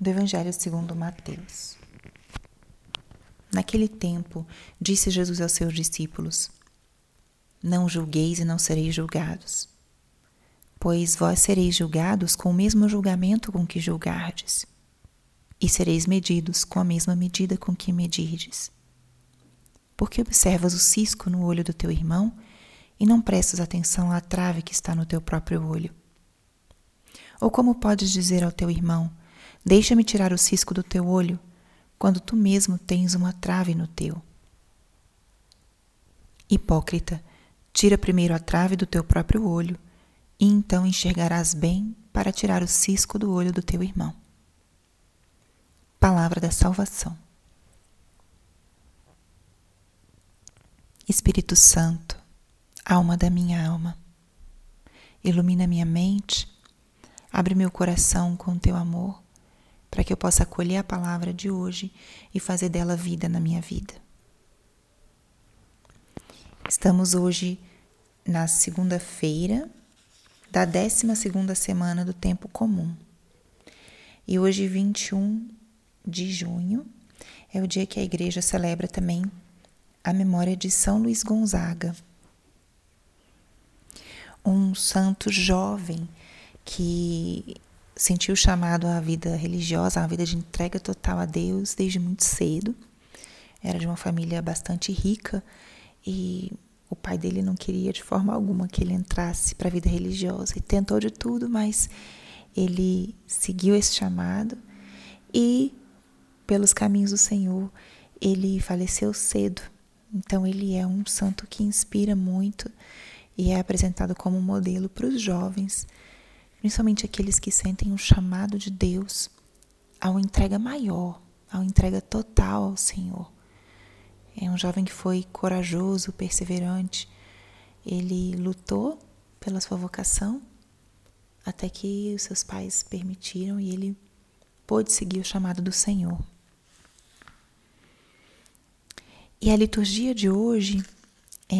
do Evangelho segundo Mateus. Naquele tempo, disse Jesus aos seus discípulos: Não julgueis e não sereis julgados, pois vós sereis julgados com o mesmo julgamento com que julgardes, e sereis medidos com a mesma medida com que medirdes. Porque observas o cisco no olho do teu irmão e não prestas atenção à trave que está no teu próprio olho? Ou como podes dizer ao teu irmão: Deixa-me tirar o cisco do teu olho, quando tu mesmo tens uma trave no teu. Hipócrita, tira primeiro a trave do teu próprio olho, e então enxergarás bem para tirar o cisco do olho do teu irmão. Palavra da Salvação. Espírito Santo, alma da minha alma, ilumina minha mente, abre meu coração com teu amor para que eu possa acolher a palavra de hoje e fazer dela vida na minha vida. Estamos hoje na segunda-feira da 12 segunda semana do tempo comum. E hoje, 21 de junho, é o dia que a igreja celebra também a memória de São Luís Gonzaga, um santo jovem que sentiu chamado à vida religiosa, à vida de entrega total a Deus desde muito cedo. Era de uma família bastante rica e o pai dele não queria de forma alguma que ele entrasse para a vida religiosa e tentou de tudo, mas ele seguiu esse chamado e pelos caminhos do Senhor ele faleceu cedo. Então ele é um santo que inspira muito e é apresentado como modelo para os jovens principalmente aqueles que sentem um chamado de Deus a uma entrega maior, a uma entrega total ao Senhor. É um jovem que foi corajoso, perseverante. Ele lutou pela sua vocação até que os seus pais permitiram e ele pôde seguir o chamado do Senhor. E a liturgia de hoje, é,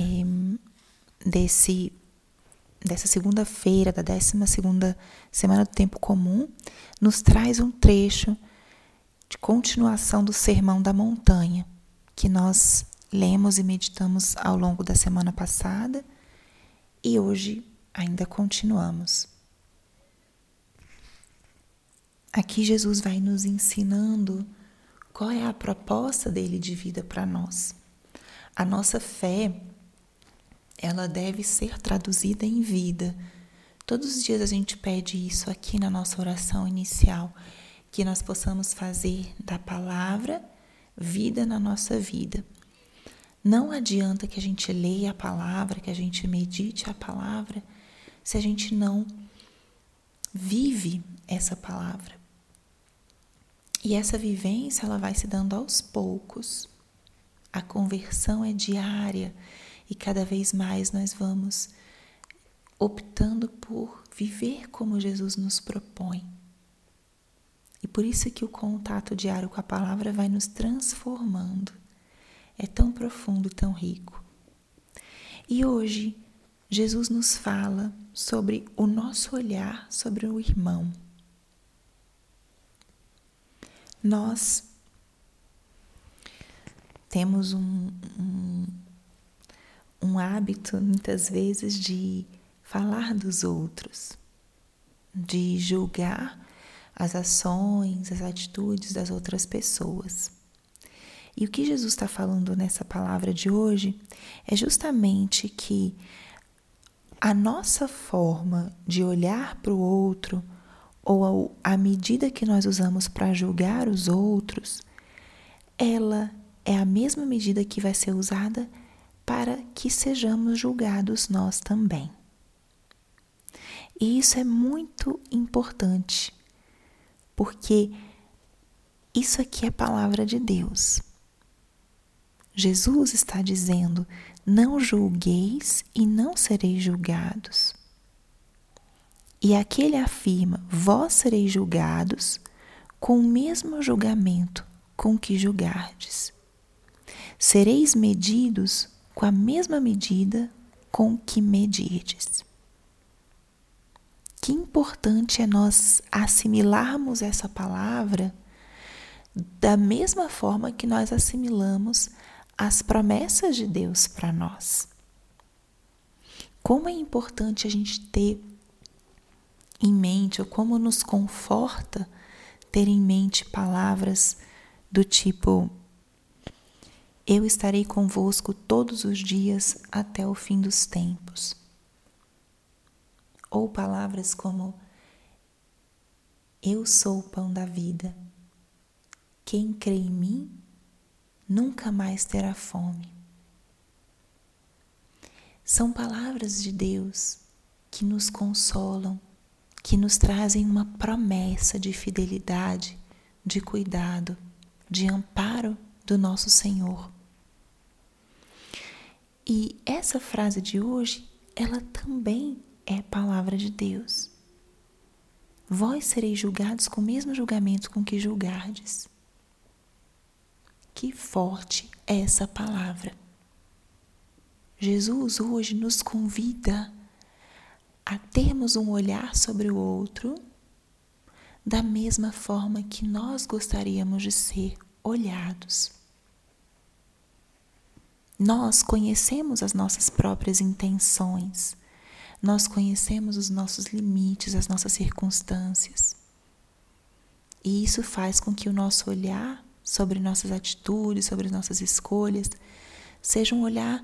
desse dessa segunda-feira, da 12 semana do tempo comum, nos traz um trecho de continuação do Sermão da Montanha, que nós lemos e meditamos ao longo da semana passada e hoje ainda continuamos. Aqui Jesus vai nos ensinando qual é a proposta dele de vida para nós. A nossa fé ela deve ser traduzida em vida. Todos os dias a gente pede isso aqui na nossa oração inicial, que nós possamos fazer da palavra vida na nossa vida. Não adianta que a gente leia a palavra, que a gente medite a palavra, se a gente não vive essa palavra. E essa vivência ela vai se dando aos poucos. A conversão é diária e cada vez mais nós vamos optando por viver como Jesus nos propõe. E por isso que o contato diário com a palavra vai nos transformando. É tão profundo tão rico. E hoje, Jesus nos fala sobre o nosso olhar sobre o irmão. Nós temos um, um um hábito, muitas vezes, de falar dos outros, de julgar as ações, as atitudes das outras pessoas. E o que Jesus está falando nessa palavra de hoje é justamente que a nossa forma de olhar para o outro, ou a medida que nós usamos para julgar os outros, ela é a mesma medida que vai ser usada para que sejamos julgados nós também. E isso é muito importante, porque isso aqui é palavra de Deus. Jesus está dizendo: não julgueis e não sereis julgados. E aquele afirma: vós sereis julgados com o mesmo julgamento com que julgardes. Sereis medidos com a mesma medida com que medirdes. que importante é nós assimilarmos essa palavra da mesma forma que nós assimilamos as promessas de Deus para nós. Como é importante a gente ter em mente, ou como nos conforta ter em mente palavras do tipo: Eu estarei convosco todos os dias até o fim dos tempos. Ou palavras como: Eu sou o pão da vida. Quem crê em mim nunca mais terá fome. São palavras de Deus que nos consolam, que nos trazem uma promessa de fidelidade, de cuidado, de amparo do nosso Senhor. E essa frase de hoje, ela também é palavra de Deus. Vós sereis julgados com o mesmo julgamento com que julgardes. Que forte é essa palavra. Jesus hoje nos convida a termos um olhar sobre o outro da mesma forma que nós gostaríamos de ser olhados. Nós conhecemos as nossas próprias intenções, nós conhecemos os nossos limites, as nossas circunstâncias. E isso faz com que o nosso olhar sobre nossas atitudes, sobre nossas escolhas, seja um olhar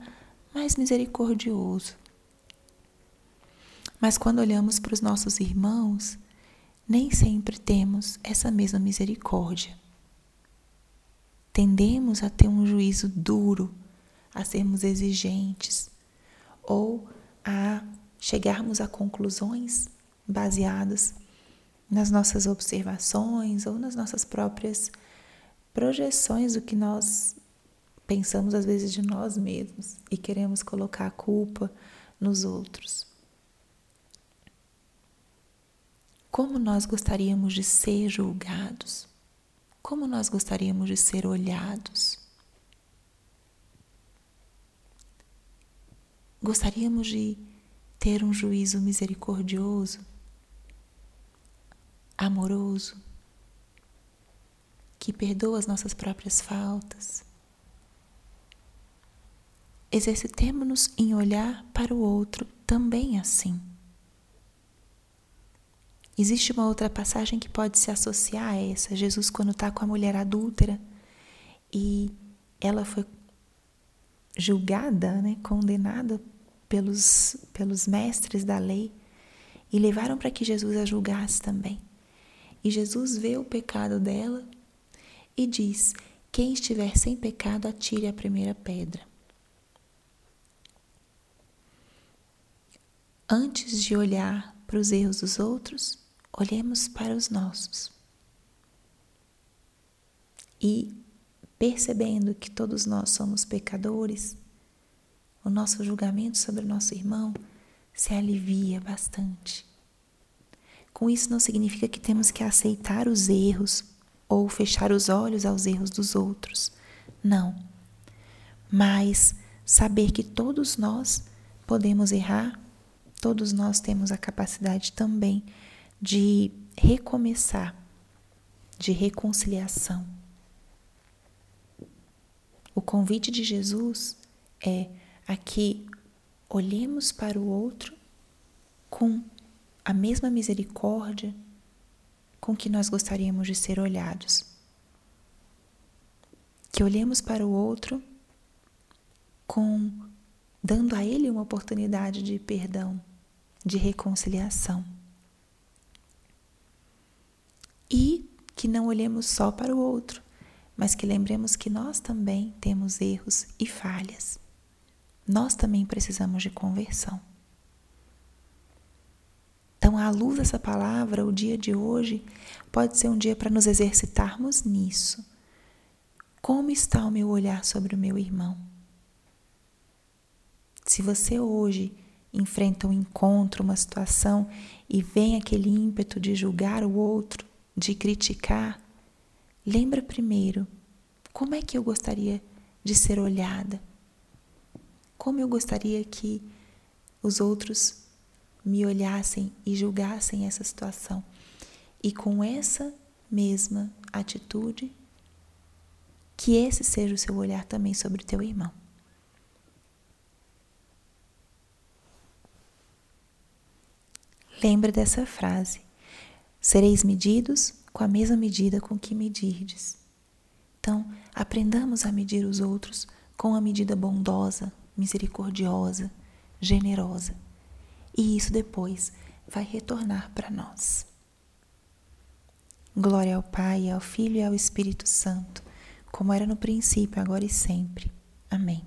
mais misericordioso. Mas quando olhamos para os nossos irmãos, nem sempre temos essa mesma misericórdia. Tendemos a ter um juízo duro, a sermos exigentes ou a chegarmos a conclusões baseadas nas nossas observações ou nas nossas próprias projeções do que nós pensamos às vezes de nós mesmos e queremos colocar a culpa nos outros. Como nós gostaríamos de ser julgados? Como nós gostaríamos de ser olhados? Gostaríamos de ter um juízo misericordioso, amoroso, que perdoa as nossas próprias faltas. Exercitemos-nos em olhar para o outro também assim. Existe uma outra passagem que pode se associar a essa. Jesus, quando está com a mulher adúltera e ela foi julgada, né, condenada pelos, pelos mestres da lei e levaram para que Jesus a julgasse também. E Jesus vê o pecado dela e diz: Quem estiver sem pecado, atire a primeira pedra. Antes de olhar para os erros dos outros, olhemos para os nossos. E percebendo que todos nós somos pecadores, o nosso julgamento sobre o nosso irmão se alivia bastante. Com isso, não significa que temos que aceitar os erros ou fechar os olhos aos erros dos outros. Não. Mas saber que todos nós podemos errar, todos nós temos a capacidade também de recomeçar, de reconciliação. O convite de Jesus é a que olhemos para o outro com a mesma misericórdia com que nós gostaríamos de ser olhados. Que olhemos para o outro com dando a ele uma oportunidade de perdão, de reconciliação. E que não olhemos só para o outro, mas que lembremos que nós também temos erros e falhas. Nós também precisamos de conversão. Então, à luz dessa palavra, o dia de hoje pode ser um dia para nos exercitarmos nisso. Como está o meu olhar sobre o meu irmão? Se você hoje enfrenta um encontro, uma situação e vem aquele ímpeto de julgar o outro, de criticar, lembra primeiro como é que eu gostaria de ser olhada? Como eu gostaria que os outros me olhassem e julgassem essa situação. E com essa mesma atitude, que esse seja o seu olhar também sobre o teu irmão. Lembra dessa frase: sereis medidos com a mesma medida com que medirdes. Então, aprendamos a medir os outros com a medida bondosa, misericordiosa, generosa. E isso depois vai retornar para nós. Glória ao Pai, ao Filho e ao Espírito Santo, como era no princípio, agora e sempre. Amém.